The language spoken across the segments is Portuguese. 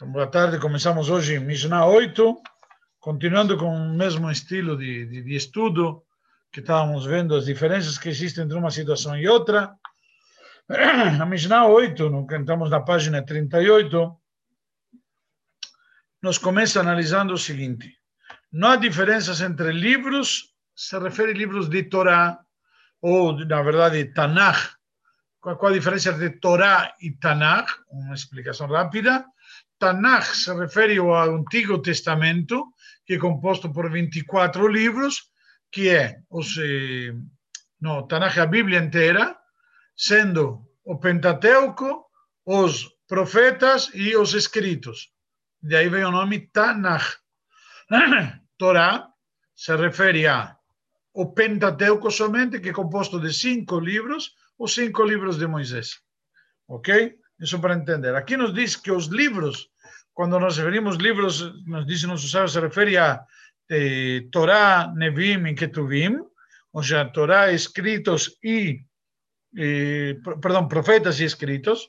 Então, boa tarde, começamos hoje Mishnah 8, continuando com o mesmo estilo de, de, de, estudo, que estávamos vendo as diferenças que existem entre uma situação e outra. A Mishnah 8, no que estamos na página 38, nos começa analisando o seguinte: não há diferenças entre livros, se refere a livros de Torá, ou, na verdade, Tanakh. Qual a diferença entre Torá e Tanakh? Uma explicação rápida. Tanakh se refere ao Antigo Testamento, que é composto por 24 livros, que é os, no, Tanakh a Bíblia inteira, sendo o Pentateuco, os profetas e os escritos. De aí vem o nome Tanakh. Torá se refere a o Pentateuco somente, que é composto de cinco livros, os cinco livros de Moisés. Ok? Isso para entender. Aqui nos diz que os livros quando nos referimos livros, nos dizem nossos sábios, se refere a eh, Torá, Nevim e Ketuvim, ou seja, Torá escritos e, eh, perdão, profetas e escritos.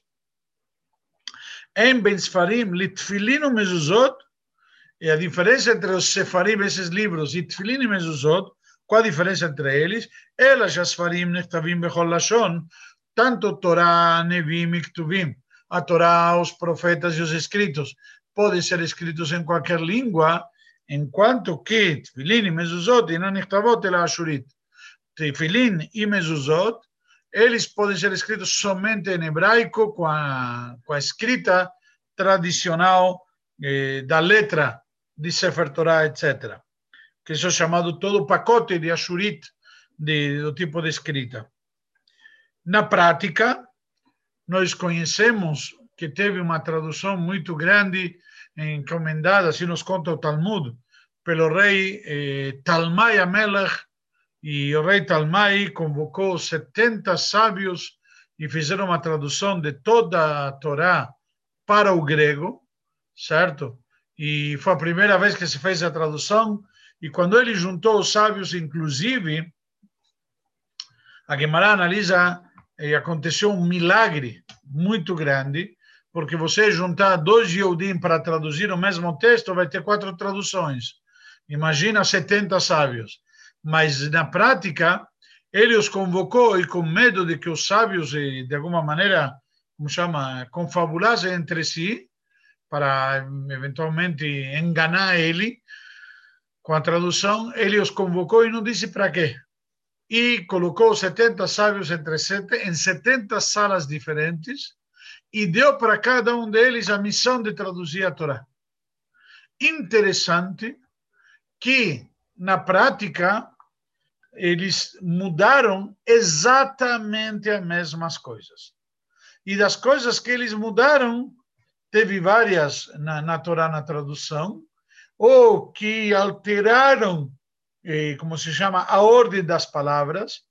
Em Ben Sfarim, Litfilin e Mezuzot, e a diferença entre os Sefarim, esses livros, e Tfilin e Mezuzot, qual a diferença entre eles? Elas, as Sfarim, Nechtavim, Bechol Lashon, tanto Torá, Nevim e Ketuvim, a Torá, os profetas e os escritos, podem ser escritos em qualquer língua, enquanto que Tfilin e Mezuzot, e não Nichtavot, ela Ashurit. Tfilin e Mezuzot, eles podem ser escritos somente em hebraico, com a, com a escrita tradicional eh, da letra de Sefer Torah, etc. Que isso é chamado todo pacote de Ashurit, de, do tipo de escrita. Na prática, nós conhecemos que teve uma tradução muito grande, encomendada, assim nos conta o Talmud, pelo rei eh, Talmai Amelech, e o rei Talmai convocou 70 sábios e fizeram uma tradução de toda a Torá para o grego, certo? E foi a primeira vez que se fez a tradução, e quando ele juntou os sábios, inclusive, a Gemara analisa, e aconteceu um milagre muito grande, porque você juntar dois Yehudim para traduzir o mesmo texto, vai ter quatro traduções. Imagina 70 sábios. Mas, na prática, ele os convocou e com medo de que os sábios, de alguma maneira, como chama, confabulassem entre si, para eventualmente enganar ele, com a tradução, ele os convocou e não disse para quê. E colocou 70 sábios entre sete, em 70 salas diferentes, e deu para cada um deles a missão de traduzir a Torá. Interessante que, na prática, eles mudaram exatamente as mesmas coisas. E das coisas que eles mudaram, teve várias na, na Torá, na tradução, ou que alteraram, eh, como se chama, a ordem das palavras,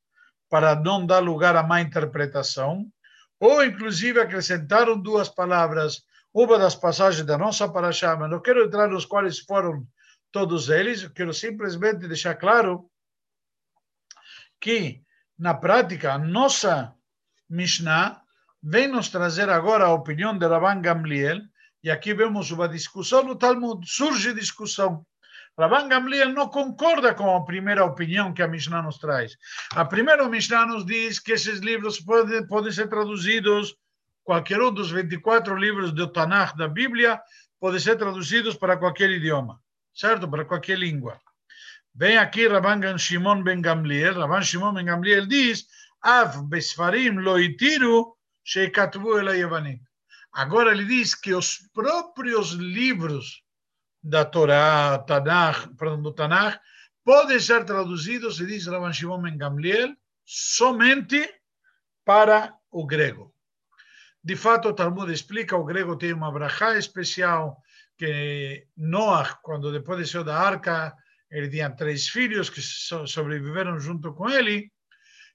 para não dar lugar a má interpretação, ou inclusive acrescentaram duas palavras, uma das passagens da nossa paraxá, mas não quero entrar nos quais foram todos eles, quero simplesmente deixar claro que, na prática, a nossa Mishnah vem nos trazer agora a opinião de Rabban Gamliel, e aqui vemos uma discussão no Talmud, surge discussão. Rabban Gamliel não concorda com a primeira opinião que a Mishnah nos traz. A primeira Mishnah nos diz que esses livros podem, podem ser traduzidos, qualquer um dos 24 livros do Tanakh da Bíblia, pode ser traduzidos para qualquer idioma, certo? Para qualquer língua. Vem aqui Rabban Shimon ben Gamliel, Rabban Shimon ben Gamliel diz, Av besfarim lo itiru sheikatvu el Agora ele diz que os próprios livros da Torá, Tanakh, perdão, do Tanakh, podem ser traduzidos, se diz Rabban Shimon Ben Gamliel, somente para o grego. De fato, o Talmud explica, o grego tem uma brachá especial, que Noah, quando depois desceu da arca, ele tinha três filhos que sobreviveram junto com ele,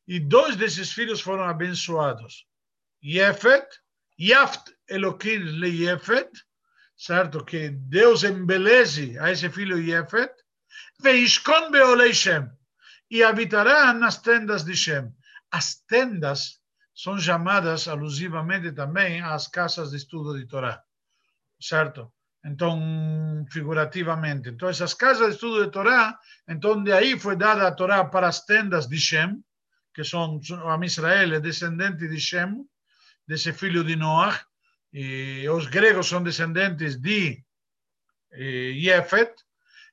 e dois desses filhos foram abençoados. Yefet, Yaft Elokim le Yefet, certo? Que Deus embeleze a esse filho Yefet, Veishkon beolei Shem, e habitará nas tendas de Shem. As tendas são chamadas alusivamente também às casas de estudo de Torá, certo? então, figurativamente. Então, essas casas de estudo de Torá, então de aí foi dada a Torá para as tendas de Shem, que são, a Israel descendente de Shem, desse filho de Noah, os gregos são descendentes de Jefet,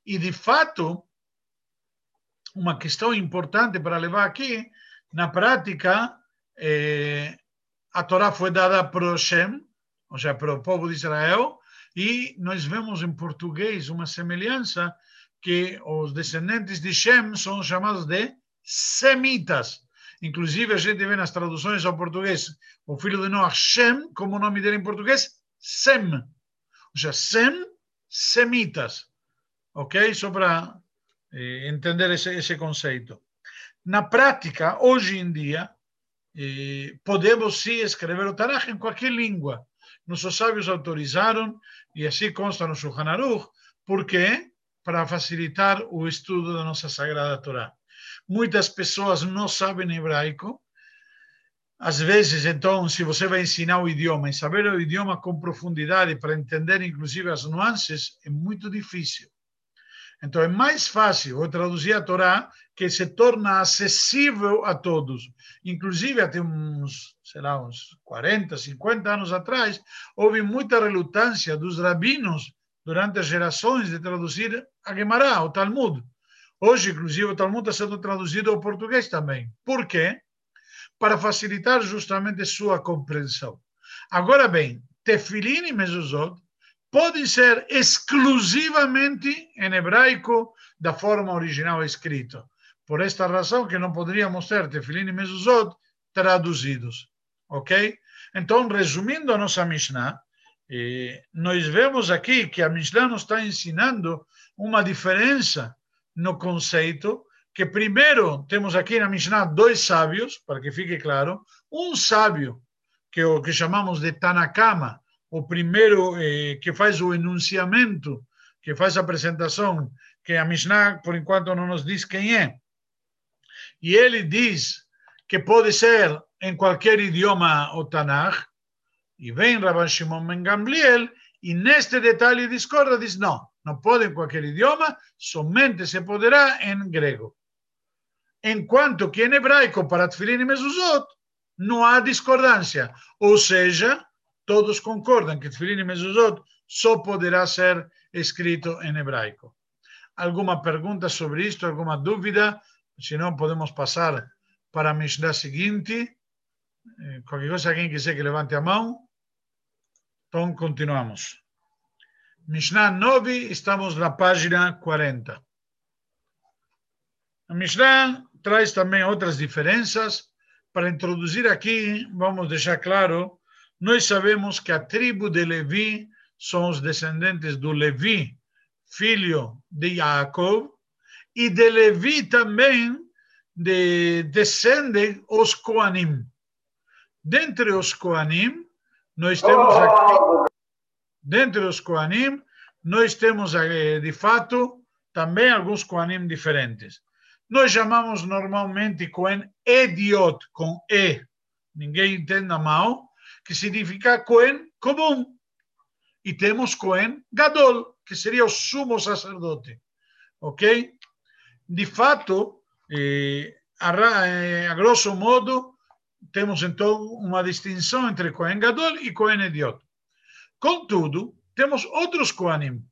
e de fato, uma questão importante para levar aqui, na prática, eh, a Torá foi dada para o Shem, ou seja, para o povo de Israel, e nós vemos em português uma semelhança que os descendentes de Shem são chamados de semitas. Inclusive, a gente vê nas traduções ao português o filho de Noah, Shem, como o nome dele em português, Sem. Ou seja, Sem, semitas. Ok? Só para eh, entender esse, esse conceito. Na prática, hoje em dia, eh, podemos sim escrever o Tanakh em qualquer língua. Nossos sábios autorizaram e assim consta no Shulchan Aruch, porque para facilitar o estudo da nossa Sagrada Torá. Muitas pessoas não sabem hebraico. Às vezes, então, se você vai ensinar o idioma e saber o idioma com profundidade para entender, inclusive, as nuances, é muito difícil. Então, é mais fácil eu traduzir a Torá, que se torna acessível a todos. Inclusive, até uns, sei lá, uns 40, 50 anos atrás, houve muita relutância dos rabinos durante as gerações de traduzir a Gemara, o Talmud. Hoje, inclusive, o Talmud está sendo traduzido ao português também. Por quê? Para facilitar justamente sua compreensão. Agora bem, Tefilim e Mezuzot podem ser exclusivamente em hebraico da forma original escrito. Por esta razão que não poderíamos ter Tefilim e Mezuzot traduzidos. Ok? Então, resumindo a nossa Mishnah, eh, nós vemos aqui que a Mishnah nos está ensinando uma diferença no conceito que primeiro temos aqui na Mishnah dois sábios, para que fique claro, um sábio que é o que chamamos de Tanakama, o primeiro eh, que faz o enunciamento, que faz a apresentação, que a Mishnah, por enquanto, não nos diz quem é. E ele diz que pode ser em qualquer idioma o Tanakh, e vem Rabban Shimon Ben Gamliel, e neste detalhe discorda, diz não, não pode em qualquer idioma, somente se poderá em grego. Enquanto que em hebraico, para Tfilin e Mezuzot, não há discordância. Ou seja, todos concordam que Tfilin e Mezuzot só poderá ser escrito em hebraico. Alguma pergunta sobre isto? Alguma dúvida? Se não, podemos passar para a Mishnah seguinte. Eh, qualquer coisa, alguém quiser que levante a mão. Então, continuamos. Mishnah 9, estamos na página 40. A Mishnah traz também outras diferenças. Para introduzir aqui, vamos deixar claro nós sabemos que a tribo de Levi são os descendentes do Levi, filho de Jacob, e de Levi também de, descendem os Coanim. Dentre os Coanim, nós temos aqui, dentre os Coanim, nós temos de fato também alguns Coanim diferentes. Nós chamamos normalmente Cohen Ediot, com E. Ninguém entenda mal que significa Cohen comum. E temos Cohen Gadol, que seria o sumo sacerdote. Ok? De fato, eh, a, eh, a, grosso modo, temos então uma distinção entre Cohen Gadol e Cohen Ediot. Contudo, temos outros Kohanim,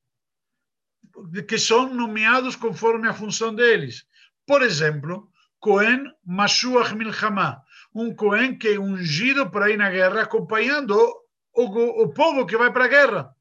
que são nomeados conforme a função deles. Por exemplo, Cohen Mashuach Milchama, um Cohen que é ungido para ir na guerra, acompanhando o, o povo que vai para a guerra.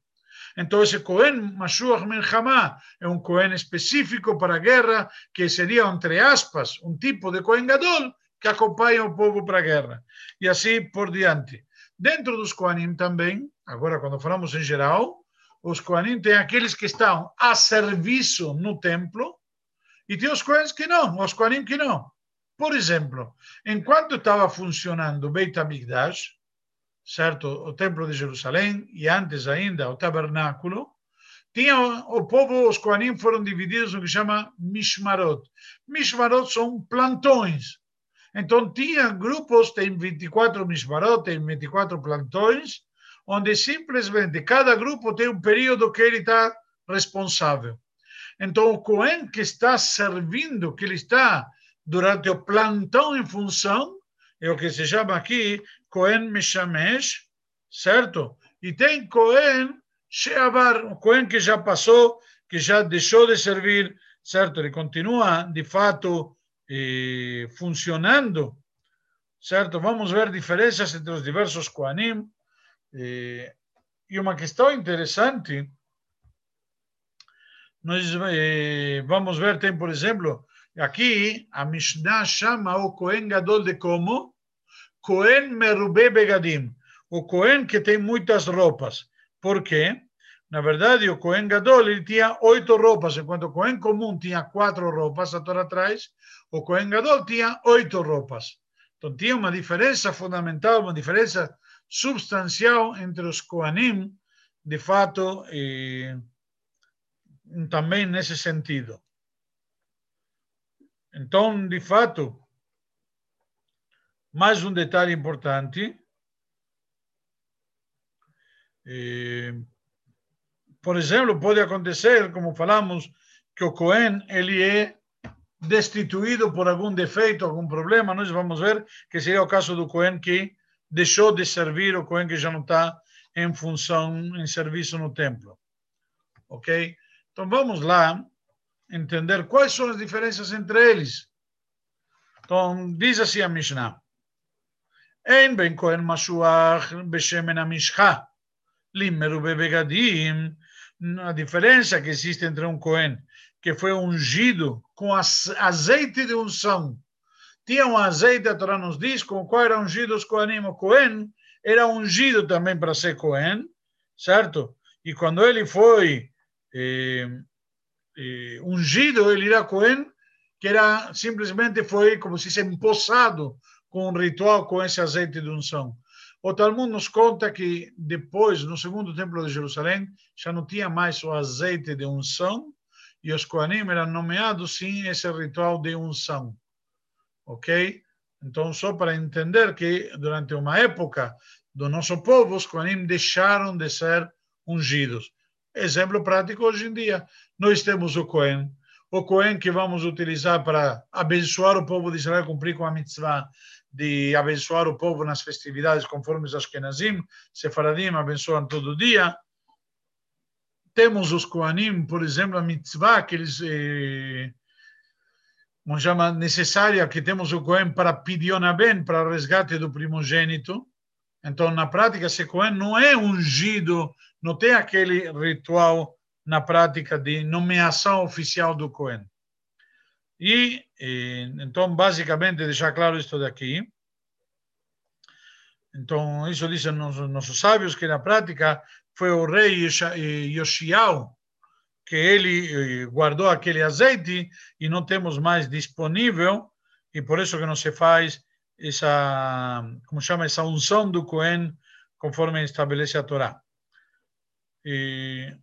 Então, esse Cohen, Mashuach Milchama, é um Cohen específico para a guerra, que seria, entre aspas, um tipo de Cohen Gadol, que acompanha o povo para a guerra. E assim por diante. Dentro dos Kohanim também, agora quando falamos em geral, os Kohanim têm aqueles que estão a serviço no templo, e tem os Kohanim que não, os Kohanim que não. Por exemplo, enquanto estava funcionando Beit HaMikdash, certo, o Templo de Jerusalém, e antes ainda o Tabernáculo, tinha o povo, os Kohanim foram divididos no que chama Mishmarot. Mishmarot são plantões. Então, tinha grupos, tem 24 Mishmarot, tem 24 plantões, onde simplesmente cada grupo tem um período que ele está responsável. Então, o Cohen que está servindo, que ele está durante o plantão em função, é o que se chama aqui Cohen Meshamesh, certo? E tem Cohen Sheabar, o Cohen que já passou, que já deixou de servir, certo? Ele continua, de fato, eh, funcionando, certo? Vamos ver diferenças entre os diversos Kohanim. Eh, e uma questão interessante, nós eh, vamos ver, tem, por exemplo, aqui a Mishnah chama o Kohen Gadol de como? Cohen Merube Begadim. O Cohen que tem muitas roupas. Por quê? Na verdade, o Cohen Gadol ele tinha oito roupas, enquanto o Cohen comum tinha quatro roupas, a Torá atrás, o Cohen Gadol tinha oito roupas. Então tinha uma diferença fundamental, uma diferença substancial entre os Kohanim, de fato, e também nesse sentido. Então, de fato, mais um detalhe importante. por exemplo, pode acontecer, como falamos, que o Cohen ele é destituído por algum defeito, algum problema. Nós vamos ver que seria o caso do Cohen que deixou de servir, o Cohen que já não está em função, em serviço no templo. Ok? Então vamos lá entender quais são as diferenças entre eles. Então, diz assim a Mishnah. אין בין כהן משוח בשמן המשחה, לימרו בבגדים, a diferença que existe entre um Cohen que foi ungido com azeite de unção. Tinha um azeite, a Torá nos diz, com o qual era ungido os Cohenim. O Cohen era ungido também para ser Cohen, certo? E quando ele foi eh, eh, ungido, ele era Cohen, que era simplesmente foi como se fosse empossado com um ritual com esse azeite de unção. O Talmud nos conta que depois, no segundo templo de Jerusalém, já não tinha mais o azeite de unção e os Kohanim eram nomeados sim esse ritual de unção. Ok? Então, só para entender que durante uma época do nosso povo, os Kohanim deixaram de ser ungidos. Exemplo prático hoje em dia. Nós temos o Kohen, o Kohen que vamos utilizar para abençoar o povo de Israel, cumprir com a mitzvah de abençoar o povo nas festividades conforme os Ashkenazim, Sefaradim abençoam todo dia. Temos os Kohanim, por exemplo, a mitzvah que eles eh, como necessária que temos o Kohen para pidionaben, para resgate do primogênito. Então, na prática, esse Kohen não é ungido, não tem aquele ritual na prática de nomeação oficial do Kohen. E, e, então, basicamente, deixar claro isto daqui. Então, isso dizem nossos, nossos sábios, que na prática foi o rei Yoshiao que ele guardou aquele azeite e não temos mais disponível, e por isso que não se faz essa, como chama, essa unção do Cohen, conforme estabelece a Torá. E,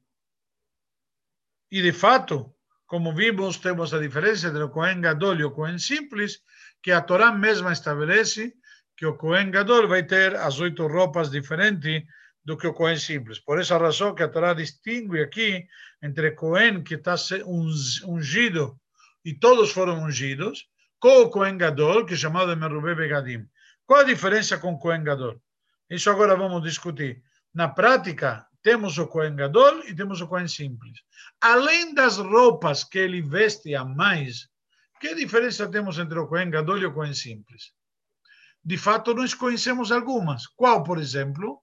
e de fato, como vimos, temos a diferença entre o Cohen Gadol e o Cohen Simples, que a Torá mesma estabelece que o Cohen Gadol vai ter as oito roupas diferentes do que o Cohen Simples. Por essa razão que a Torá distingue aqui entre Cohen que está ungido e todos foram ungidos, com o Cohen Gadol, que é chamado de Merubé Begadim. Qual a diferença com o Cohen Gadol? Isso agora vamos discutir. Na prática, temos o Cohen Gadol e temos o Cohen Simples. Além das roupas que ele veste a mais, que diferença temos entre o Cohen Gadol e o Cohen Simples? De fato, nós conhecemos algumas. Qual, por exemplo?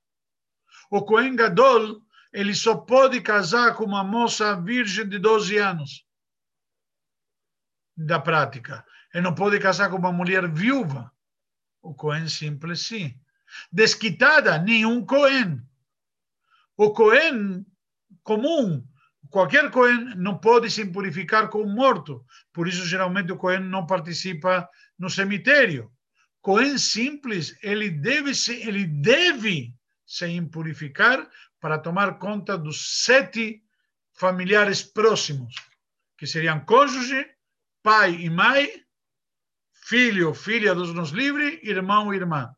O Cohen Gadol, ele só pode casar com uma moça virgem de 12 anos. Da prática. Ele não pode casar com uma mulher viúva. O Cohen simples, sim. Desquitada, nenhum Cohen o Cohen comum, qualquer Cohen não pode se impurificar com um morto. Por isso, geralmente, o Cohen não participa no cemitério. Cohen simples, ele deve ele deve se impurificar para tomar conta dos sete familiares próximos, que seriam cônjuge, pai e mãe, filho, filha dos nos livres, irmão e irmã.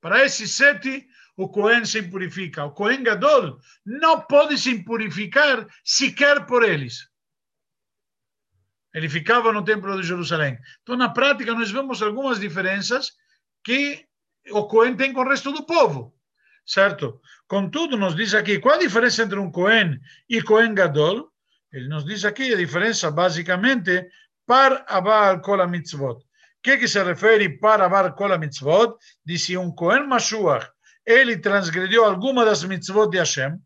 Para esses sete, o Cohen se impurifica. O Cohen Gadol não pode se impurificar sequer por eles. Ele ficava no Templo de Jerusalém. Então, na prática, nós vemos algumas diferenças que o Cohen tem com o resto do povo. Certo? Contudo, nos diz aqui, qual a diferença entre um Cohen e Cohen Gadol? Ele nos diz aqui a diferença, basicamente, par abar kol mitzvot. Que, que se refere para abar kol mitzvot? Diz um Cohen Mashuach, ele transgrediu alguma das mitzvot de Hashem,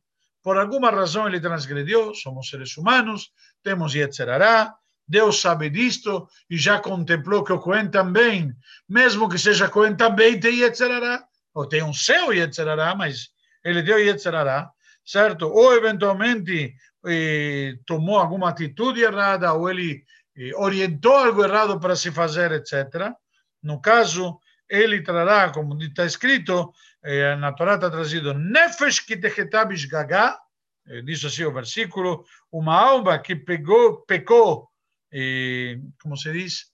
por alguma razão ele transgrediu, somos seres humanos, temos Yetzerará, Deus sabe disto e já contemplou que o Cohen também, mesmo que seja Cohen também, tem Yetzerará, ou tem um seu Yetzerará, mas ele deu Yetzerará, certo? Ou eventualmente eh, tomou alguma atitude errada, ou ele eh, orientou algo errado para se fazer, etc. No caso, ele trará, como está escrito, eh, na Torá está trazido, Nefesh kitechetabish gaga, eh, diz assim o versículo, uma alma que pegou, pecou, como se diz,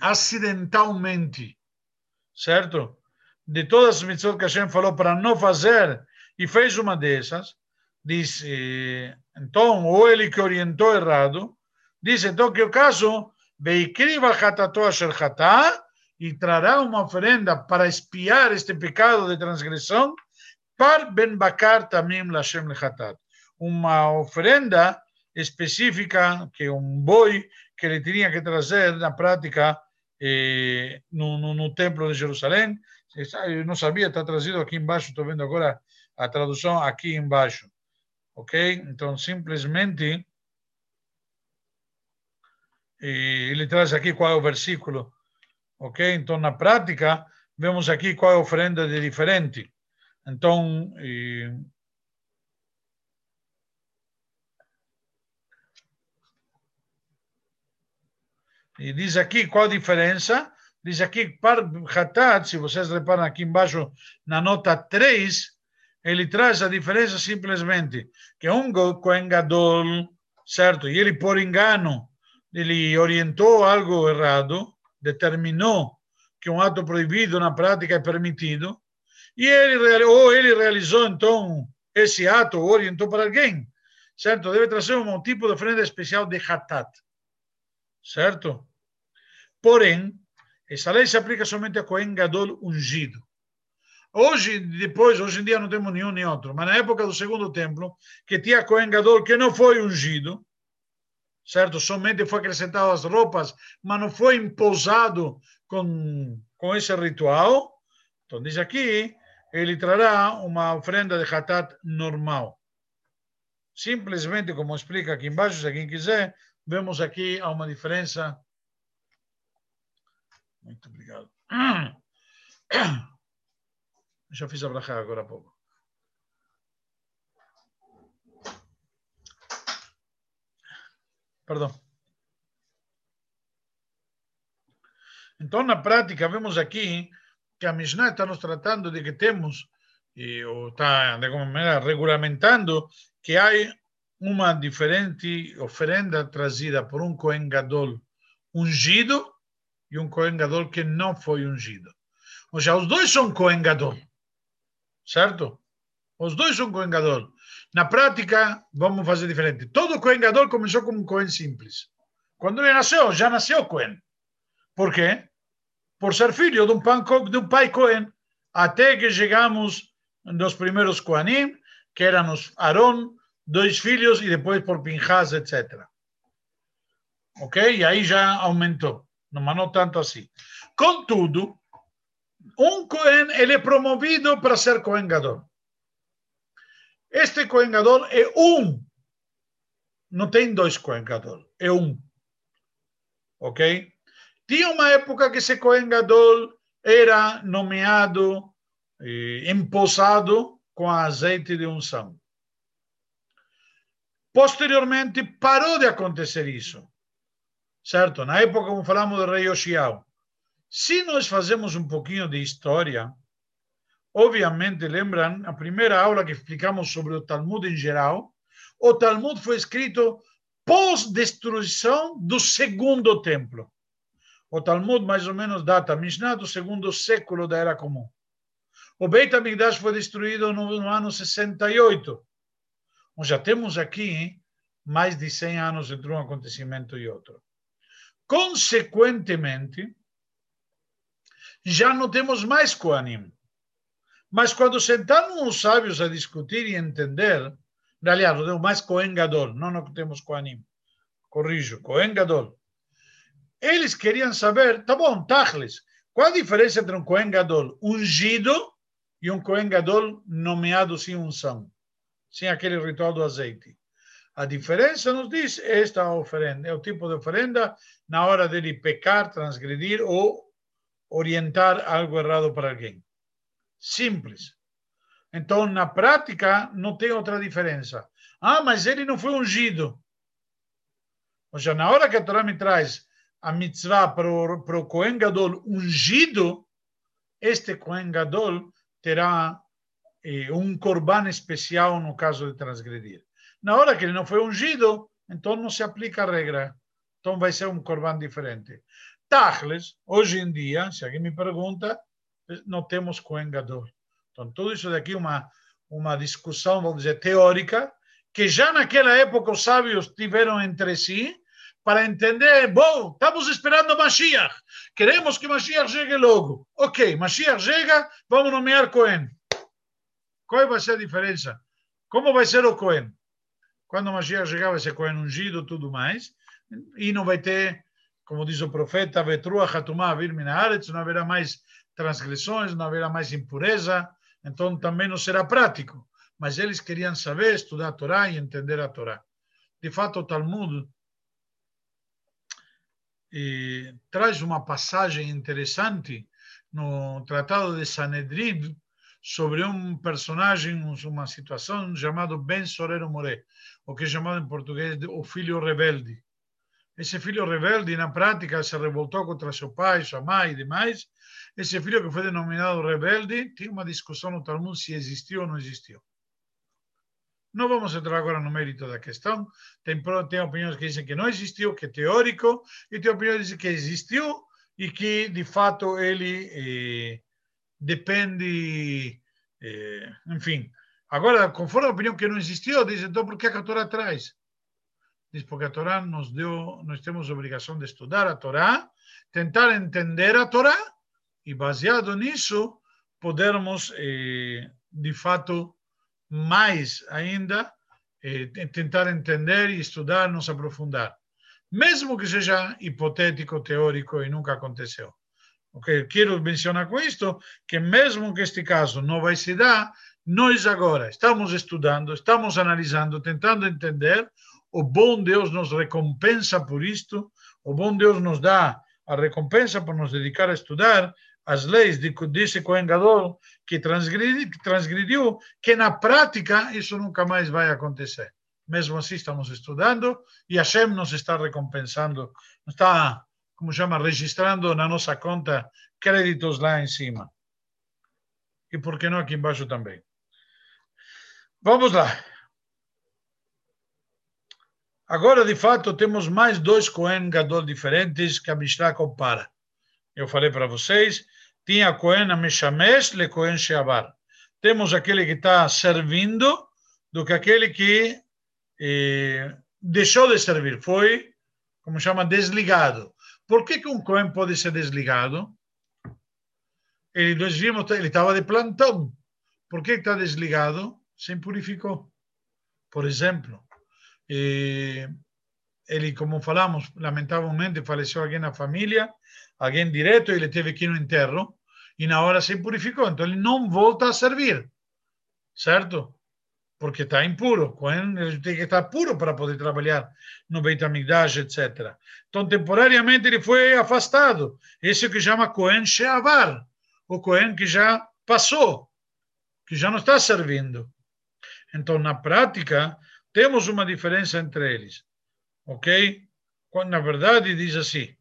acidentalmente, certo? De todas as mitzvot que Hashem falou para não fazer, e fez uma dessas, diz, eh, então, ou ele que orientou errado, diz então que o caso, e trará uma oferenda para espiar este pecado de transgressão, par ben bakar tamim lashem lechatat. Uma oferenda específica, que um boi que ele tinha que trazer na prática eh, no, no, no, templo de Jerusalém. Eu não sabia, está trazido aqui embaixo, estou vendo agora a tradução aqui embaixo. Ok? Então, simplesmente, eh, ele traz aqui qual é o versículo Ok? Então, na prática, vemos aqui qual é a oferenda de diferente. Então, e, diz aqui qual a diferença. Diz aqui, para Hatat, se vocês reparam aqui embaixo na nota 3, ele traz a diferença simplesmente que um Kohen certo? E ele, por engano, ele orientou algo errado, determinou que um ato proibido na prática é permitido, e ele, ou ele realizou então esse ato, ou orientou para alguém, certo? Deve trazer um tipo de oferenda especial de hatat, certo? Porém, essa lei se aplica somente a Cohen Gadol ungido. Hoje, depois, hoje em dia não temos nenhum nem outro, mas na época do segundo templo, que tinha Cohen Gadol que não foi ungido, certo? Somente foi acrescentado as roupas, mas não foi imposado com, com esse ritual. Então, diz aqui, ele trará uma oferenda de hatat normal. Simplesmente, como explica aqui embaixo, se alguém quiser, vemos aqui há uma diferença. Muito obrigado. Já fiz a brachá agora há pouco. Perdão. Então, na prática, vemos aqui que a Mishnah está nos tratando de que temos, e, ou está, de alguma maneira, regulamentando que há uma diferente oferenda trazida por um Cohen Gadol ungido e um Cohen Gadol que não foi ungido. Ou seja, os dois são Cohen Gadol, certo? Os dois são Cohen Gadol. Na prática, vamos fazer diferente. Todo Cohen Gadol começou como um Cohen simples. Quando ele nasceu, já nasceu Cohen. Por quê? Por ser filho de um, de um pai Cohen. Até que chegamos nos primeiros Kohanim, que eram os Aaron, dois filhos, e depois por Pinhas, etc. Ok? E aí já aumentou. Mas não tanto assim. Contudo, um Cohen, ele é promovido para ser Cohen Gadol. Este Cohen Gadol é um. Não tem dois Cohen Gadol, é um. Ok? Tinha uma época que esse Cohen Gadol era nomeado, eh, empossado com azeite de unção. Posteriormente, parou de acontecer isso. Certo? Na época, como falamos do rei Oshiao. Se nós fazemos um pouquinho de história, Obviamente, lembram a primeira aula que explicamos sobre o Talmud em geral? O Talmud foi escrito pós-destruição do segundo templo. O Talmud, mais ou menos, data Mishnah do segundo século da Era Comum. O Beit HaMikdash foi destruído no, no ano 68. Já temos aqui mais de 100 anos entre um acontecimento e outro. Consequentemente, já não temos mais Koanim. Mas quando sentaram os sábios a discutir e entender, aliás, não mais Kohen Gadol, não, não temos Koanim. Corrijo, Kohen Gadol. Eles queriam saber, tá bom, Tachles, qual a diferença entre um Kohen Gadol ungido e um Kohen Gadol nomeado sem unção, sem aquele ritual do azeite? A diferença nos diz esta oferenda, é o tipo de oferenda na hora dele pecar, transgredir ou orientar algo errado para alguém. Simples. Então, na prática, não tem outra diferença. Ah, mas ele não foi ungido. Ou seja, na hora que a Torá me traz a mitzvah para o, para Gadol ungido, este Kohen Gadol terá eh, um corban especial no caso de transgredir. Na hora que ele não foi ungido, então não se aplica a regra. Então vai ser um corban diferente. Tachles, hoje em dia, se alguém me pergunta, não temos Kohen Gadol. Então tudo isso daqui é uma, uma discussão, vamos dizer, teórica, que já naquela época os sábios tiveram entre si, para entender, bom, estamos esperando Mashiach, queremos que Mashiach chegue logo. Ok, Mashiach chega, vamos nomear Cohen. Qual vai ser a diferença? Como vai ser o Cohen? Quando Mashiach chegar, vai ser Cohen ungido tudo mais, e não vai ter, como diz o profeta, Vetrua Hatumah Vir Minaretz, não haverá mais transgressões, não haverá mais impureza, então também não será prático. Mas eles queriam saber, estudar a Torá e entender a Torá. De fato, o Talmud eh, traz uma passagem interessante no Tratado de Sanedrin sobre um personagem, uma situação chamado Ben Sorero Moré, o que é chamado em português de o filho rebelde. Esse filho rebelde, na prática, se revoltou contra seu pai, sua mãe e demais. Esse filho que foi denominado rebelde, tinha uma discussão no Talmud se existiu ou não existiu. Não vamos entrar agora no mérito da questão. Tem, tem opiniões que dizem que não existiu, que é teórico, e tem opiniões que dizem que existiu e que, de fato, ele eh, depende. Eh, enfim. Agora, conforme a opinião que não existiu, diz então por que a Torá traz? Diz porque a Torá nos deu, nós temos obrigação de estudar a Torá, tentar entender a Torá e, baseado nisso, podermos, eh, de fato, mais ainda, eh, tentar entender e estudar, nos aprofundar. Mesmo que seja hipotético, teórico e nunca aconteceu. O que quero mencionar com isto, que mesmo que este caso não vai se dar, nós agora estamos estudando, estamos analisando, tentando entender, o bom Deus nos recompensa por isto, o bom Deus nos dá a recompensa por nos dedicar a estudar, as leis de, desse Cohen que transgrediu, que transgrediu, que na prática isso nunca mais vai acontecer. Mesmo assim estamos estudando e Hashem nos está recompensando, está, como chama, registrando na nossa conta créditos lá em cima. E por que não aqui embaixo também? Vamos lá. Agora, de fato, temos mais dois Cohen Gadol diferentes que a Mishnah compara. Eu falei para vocês tinha Cohen Meshamesh le Cohen Sheabar. Temos aquele que está servindo do que aquele que eh, deixou de servir, foi, como chama, desligado. Por que, que um Cohen pode ser desligado? Ele, nós vimos, ele estava de plantão. Por que está desligado? Se impurificou. Por exemplo, eh, ele, como falamos, lamentavelmente faleceu alguém na família, alguém direto, ele teve que no enterro, e na hora se purificou. Então ele não volta a servir, certo? Porque está impuro. Ele tem que estar puro para poder trabalhar no Beit HaMikdash, etc. Então, temporariamente, ele foi afastado. Esse é o que chama Cohen Sheavar, o Cohen que já passou, que já não está servindo. Então, na prática, temos uma diferença entre eles. Ok? Na verdade, diz assim: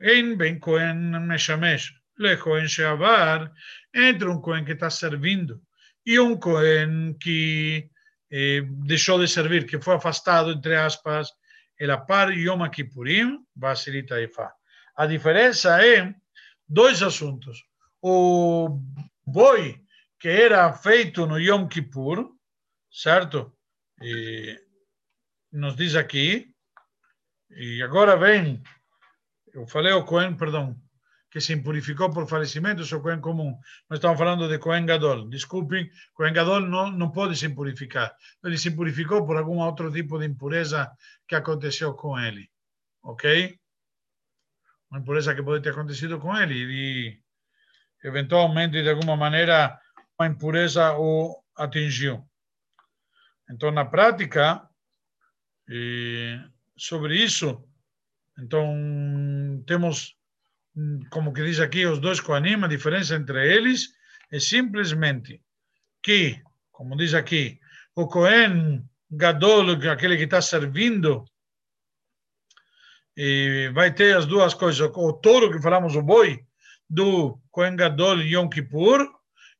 Em Ben Cohen Meshamesh, le Cohen Sheavar, entre um Cohen que está servindo e um Cohen que eh, deixou de servir, que foi afastado, entre aspas, ela par Yom Kippurim, Basilit Haifa. A diferença é dois assuntos. O boi que era feito no Yom Kippur, certo? E nos diz aqui, e agora vem, eu falei o Cohen, perdão, que se impurificou por falecimento, isso é Cohen comum. Nós estamos falando de Cohen Gadol. Desculpem, Cohen Gadol não, não pode se impurificar. Ele se impurificou por algum outro tipo de impureza que aconteceu com ele. Ok? Uma impureza que pode ter acontecido com ele. E, eventualmente, de alguma maneira, uma impureza o atingiu. Então, na prática, sobre isso, então, temos como que diz aqui, os dois Koanim, a diferença entre eles é simplesmente que, como diz aqui, o Kohen Gadol, aquele que está servindo, e vai ter as duas coisas, o touro que falamos, o boi, do Kohen Gadol Yom Kippur,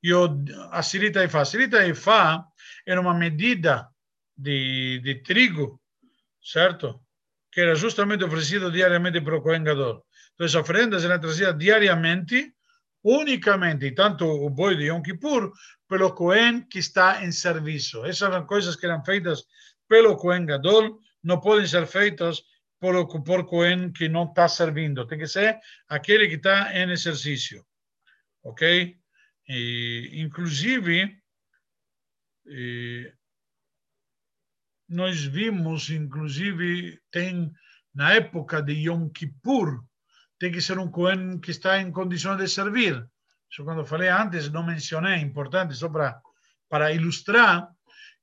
e o, a Sirita Ifá. A Sirita Ifá era uma medida de, de trigo, certo? Que era justamente oferecido diariamente para o Kohen Gadol. Entonces, ofrendas eran trazidas diariamente, únicamente, y tanto o boi de Yom Kippur, pelo Cohen que está en servicio. Esas eran cosas que eran feitas pelo Cohen Gadol, no pueden ser feitas por, por Cohen que no está servindo. Tiene que ser aquel que está en ejercicio. ¿Ok? E, inclusive, e, nós vimos, inclusive, tem na época de Yom Kippur, tem que ser um Cohen que está em condições de servir. Isso quando falei antes, não mencionei, é importante, só para, para ilustrar,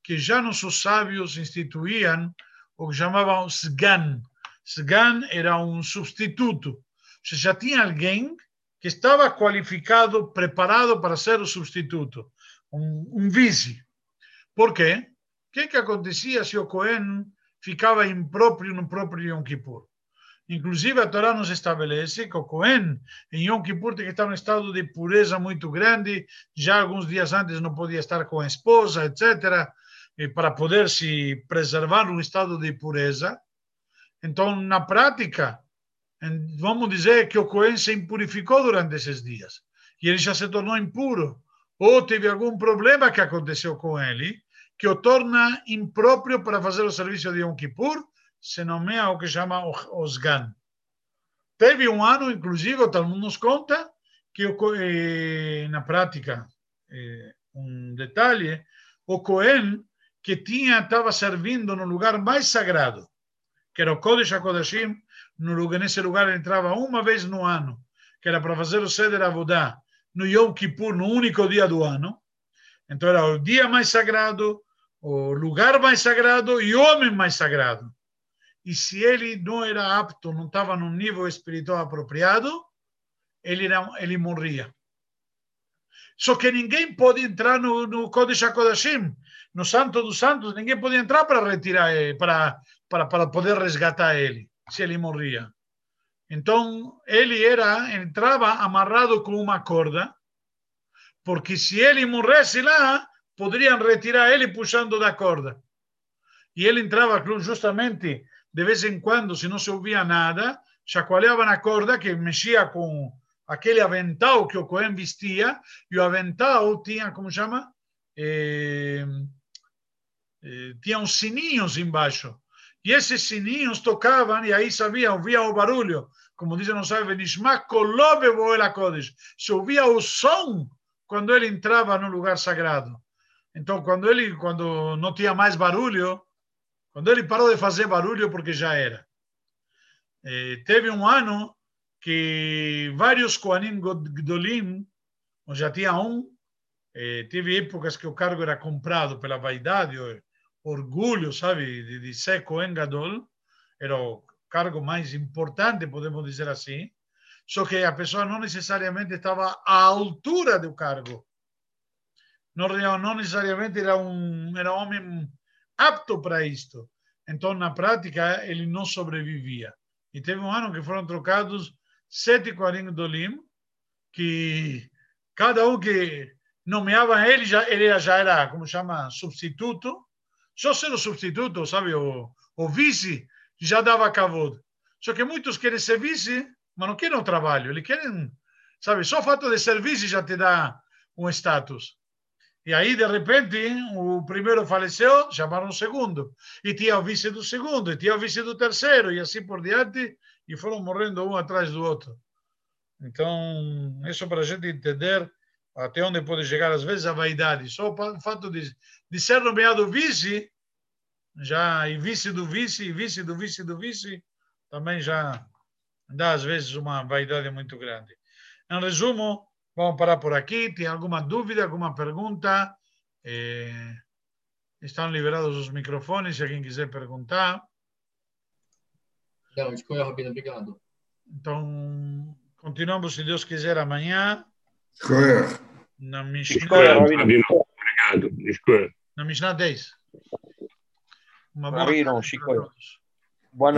que já nossos sábios instituíam o que chamavam Sgan. Sgan era um substituto. Se já tinha alguém que estava qualificado, preparado para ser o substituto, um, um vice. Por quê? O que, que acontecia se o Cohen ficava impróprio no próprio Yom Kippur? Inclusive, a Torá nos estabelece que o Cohen, em Yom Kippur, tem que estar em um estado de pureza muito grande, já alguns dias antes não podia estar com a esposa, etc., para poder se preservar um estado de pureza. Então, na prática, vamos dizer que o Cohen se impurificou durante esses dias e ele já se tornou impuro, ou teve algum problema que aconteceu com ele, que o torna impróprio para fazer o serviço de Yom Kippur se nomeia o que chama Osgan. Teve um ano, inclusive, o Talmud nos conta, que eh, na prática, eh, um detalhe, o Cohen que tinha estava servindo no lugar mais sagrado, que era o Kodesh HaKodeshim, no nesse lugar entrava uma vez no ano, que era para fazer o Seder Avodá, no Yom Kippur, no único dia do ano. Então era o dia mais sagrado, o lugar mais sagrado e o homem mais sagrado e se ele não era apto, não estava num nível espiritual apropriado, ele, era, ele morria. Só que ninguém pode entrar no, no Kodesh HaKodashim, no Santo dos Santos, ninguém pode entrar para retirar, para, para, para poder resgatar ele, se ele morria. Então, ele era, entrava amarrado com uma corda, porque se ele morresse lá, poderiam retirar ele puxando da corda. E ele entrava justamente de vez em quando, se não se ouvia nada, chacoalhava na corda que mexia com aquele avental que o Cohen vestia, e o avental tinha, como chama? Tinha uns sininhos embaixo. E esses sininhos tocavam, e aí sabia, ouvia o barulho. Como dizem, não sabe, Nishma Boela Kodesh. Se ouvia o som quando ele entrava no lugar sagrado. Então, quando ele, quando não tinha mais barulho, quando ele parou de fazer barulho, porque já era. Eh, teve um ano que vários Koanim Gdolim, já tinha um, eh, teve épocas que o cargo era comprado pela vaidade, orgulho, sabe, de, de ser Kohen Gadol, era o cargo mais importante, podemos dizer assim, só que a pessoa não necessariamente estava à altura do cargo. Não, não necessariamente era um, era um homem apto para isto. Então, na prática, ele não sobrevivia. E teve um ano que foram trocados sete Kohanim Dolim, que cada um que nomeava ele, já, ele já era, como chama, substituto. Só sendo substituto, sabe, o, o vice já dava cavalo. Só que muitos querem ser vice, mas não querem o trabalho. Eles querem, sabe, só o fato de ser vice já te dá um status. E aí, de repente, o primeiro faleceu, chamaram o segundo. E tinha o vice do segundo, e tinha o vice do terceiro, e assim por diante, e foram morrendo um atrás do outro. Então, isso para a gente entender até onde pode chegar, às vezes, a vaidade. Só o fato de, de ser nomeado vice, já, e vice do vice, e vice do vice do vice, também já dá, às vezes, uma vaidade muito grande. Em resumo, Vamos parar por aqui. Tem alguma dúvida, alguma pergunta? Eh, estão liberados os microfones, se alguém quiser perguntar. Não, escolha, Rabino, obrigado. Então, continuamos, se Deus quiser, amanhã. Escolha. Na Mishnah. Escolha, Rabino. Obrigado. Escolha. Na Mishnah 10. Uma boa Rabino, tarde